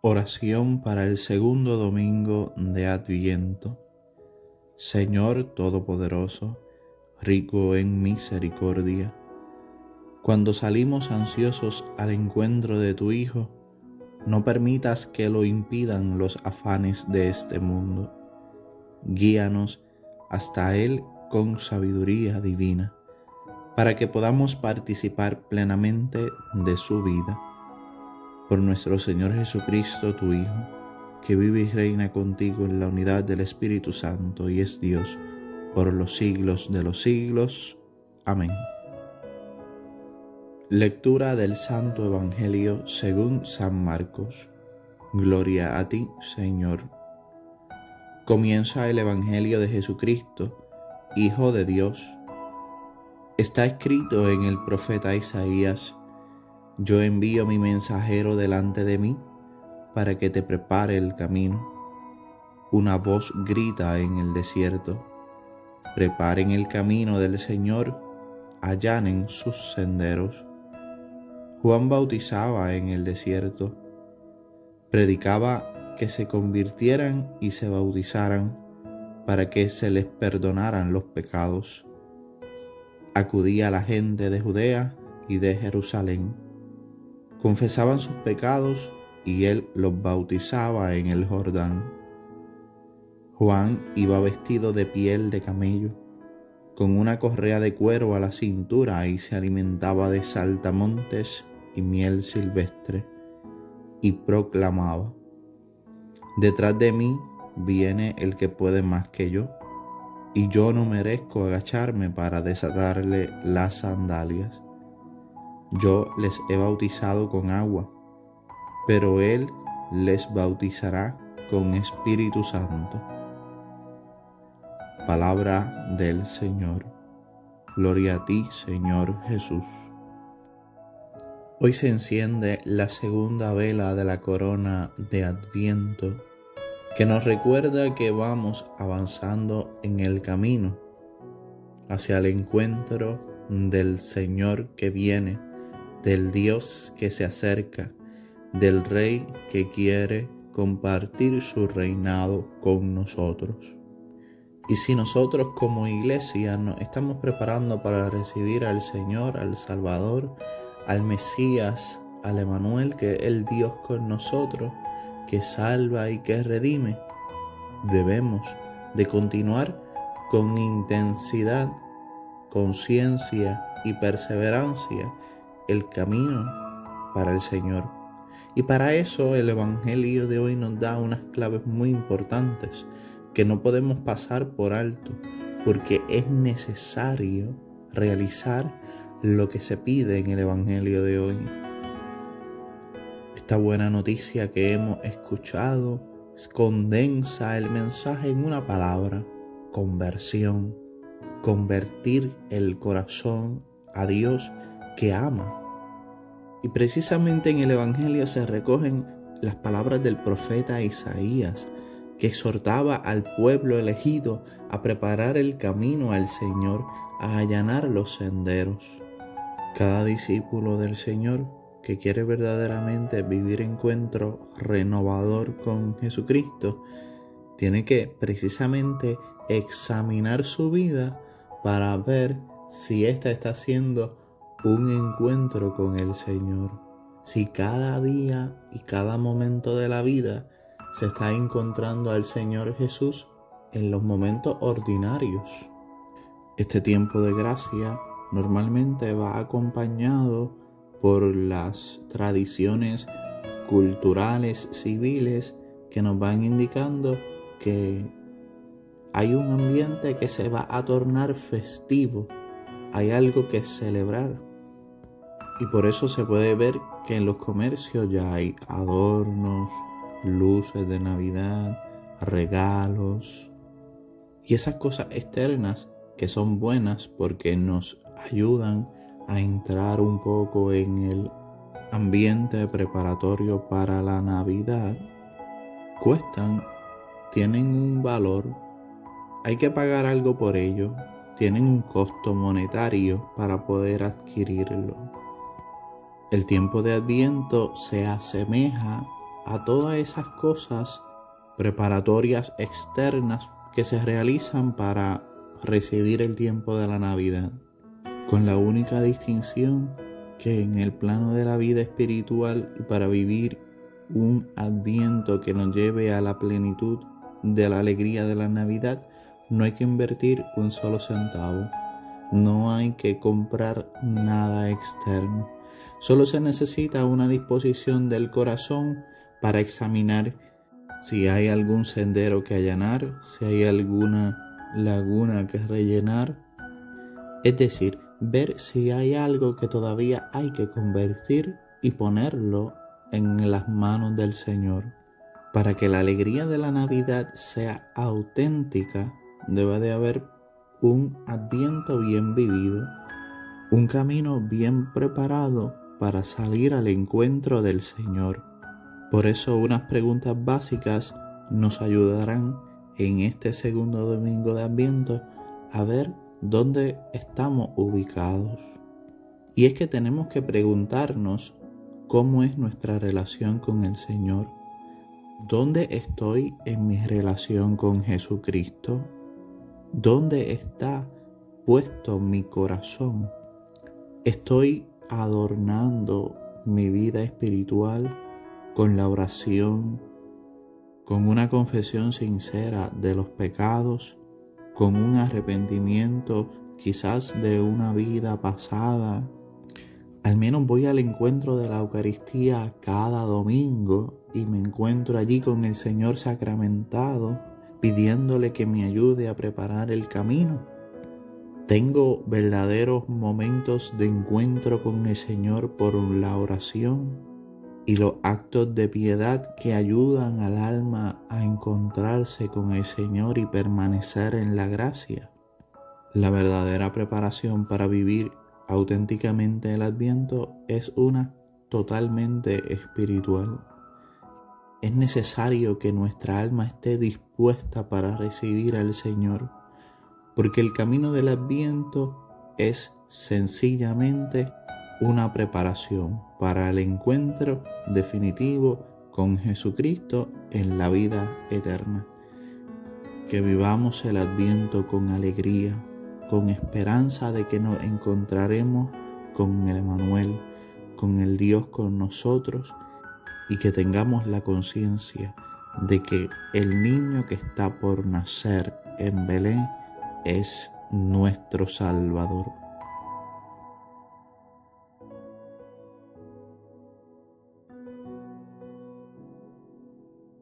Oración para el segundo domingo de Adviento. Señor Todopoderoso, rico en misericordia, cuando salimos ansiosos al encuentro de tu Hijo, no permitas que lo impidan los afanes de este mundo. Guíanos hasta Él con sabiduría divina, para que podamos participar plenamente de su vida por nuestro Señor Jesucristo, tu Hijo, que vive y reina contigo en la unidad del Espíritu Santo y es Dios por los siglos de los siglos. Amén. Lectura del Santo Evangelio según San Marcos. Gloria a ti, Señor. Comienza el Evangelio de Jesucristo, Hijo de Dios. Está escrito en el profeta Isaías, yo envío mi mensajero delante de mí para que te prepare el camino. Una voz grita en el desierto, preparen el camino del Señor, allanen sus senderos. Juan bautizaba en el desierto, predicaba que se convirtieran y se bautizaran para que se les perdonaran los pecados. Acudía la gente de Judea y de Jerusalén confesaban sus pecados y él los bautizaba en el Jordán. Juan iba vestido de piel de camello, con una correa de cuero a la cintura y se alimentaba de saltamontes y miel silvestre, y proclamaba, Detrás de mí viene el que puede más que yo, y yo no merezco agacharme para desatarle las sandalias. Yo les he bautizado con agua, pero Él les bautizará con Espíritu Santo. Palabra del Señor. Gloria a ti, Señor Jesús. Hoy se enciende la segunda vela de la corona de Adviento, que nos recuerda que vamos avanzando en el camino hacia el encuentro del Señor que viene del Dios que se acerca, del Rey que quiere compartir su reinado con nosotros. Y si nosotros como iglesia nos estamos preparando para recibir al Señor, al Salvador, al Mesías, al Emanuel, que es el Dios con nosotros, que salva y que redime, debemos de continuar con intensidad, conciencia y perseverancia el camino para el Señor. Y para eso el Evangelio de hoy nos da unas claves muy importantes que no podemos pasar por alto porque es necesario realizar lo que se pide en el Evangelio de hoy. Esta buena noticia que hemos escuchado condensa el mensaje en una palabra, conversión, convertir el corazón a Dios que ama. Y precisamente en el Evangelio se recogen las palabras del profeta Isaías, que exhortaba al pueblo elegido a preparar el camino al Señor, a allanar los senderos. Cada discípulo del Señor que quiere verdaderamente vivir encuentro renovador con Jesucristo, tiene que precisamente examinar su vida para ver si ésta está siendo un encuentro con el Señor. Si cada día y cada momento de la vida se está encontrando al Señor Jesús en los momentos ordinarios. Este tiempo de gracia normalmente va acompañado por las tradiciones culturales, civiles, que nos van indicando que hay un ambiente que se va a tornar festivo, hay algo que celebrar. Y por eso se puede ver que en los comercios ya hay adornos, luces de Navidad, regalos. Y esas cosas externas que son buenas porque nos ayudan a entrar un poco en el ambiente preparatorio para la Navidad, cuestan, tienen un valor, hay que pagar algo por ello, tienen un costo monetario para poder adquirirlo. El tiempo de Adviento se asemeja a todas esas cosas preparatorias externas que se realizan para recibir el tiempo de la Navidad, con la única distinción que en el plano de la vida espiritual y para vivir un adviento que nos lleve a la plenitud de la alegría de la Navidad, no hay que invertir un solo centavo, no hay que comprar nada externo. Solo se necesita una disposición del corazón para examinar si hay algún sendero que allanar, si hay alguna laguna que rellenar. Es decir, ver si hay algo que todavía hay que convertir y ponerlo en las manos del Señor. Para que la alegría de la Navidad sea auténtica, debe de haber un adviento bien vivido, un camino bien preparado para salir al encuentro del Señor. Por eso unas preguntas básicas nos ayudarán en este segundo domingo de Adviento a ver dónde estamos ubicados. Y es que tenemos que preguntarnos cómo es nuestra relación con el Señor. ¿Dónde estoy en mi relación con Jesucristo? ¿Dónde está puesto mi corazón? ¿Estoy adornando mi vida espiritual con la oración, con una confesión sincera de los pecados, con un arrepentimiento quizás de una vida pasada. Al menos voy al encuentro de la Eucaristía cada domingo y me encuentro allí con el Señor sacramentado, pidiéndole que me ayude a preparar el camino. Tengo verdaderos momentos de encuentro con el Señor por la oración y los actos de piedad que ayudan al alma a encontrarse con el Señor y permanecer en la gracia. La verdadera preparación para vivir auténticamente el adviento es una totalmente espiritual. Es necesario que nuestra alma esté dispuesta para recibir al Señor, porque el camino del adviento es sencillamente una preparación para el encuentro definitivo con Jesucristo en la vida eterna. Que vivamos el adviento con alegría, con esperanza de que nos encontraremos con el Emanuel, con el Dios con nosotros y que tengamos la conciencia de que el niño que está por nacer en Belén es nuestro Salvador.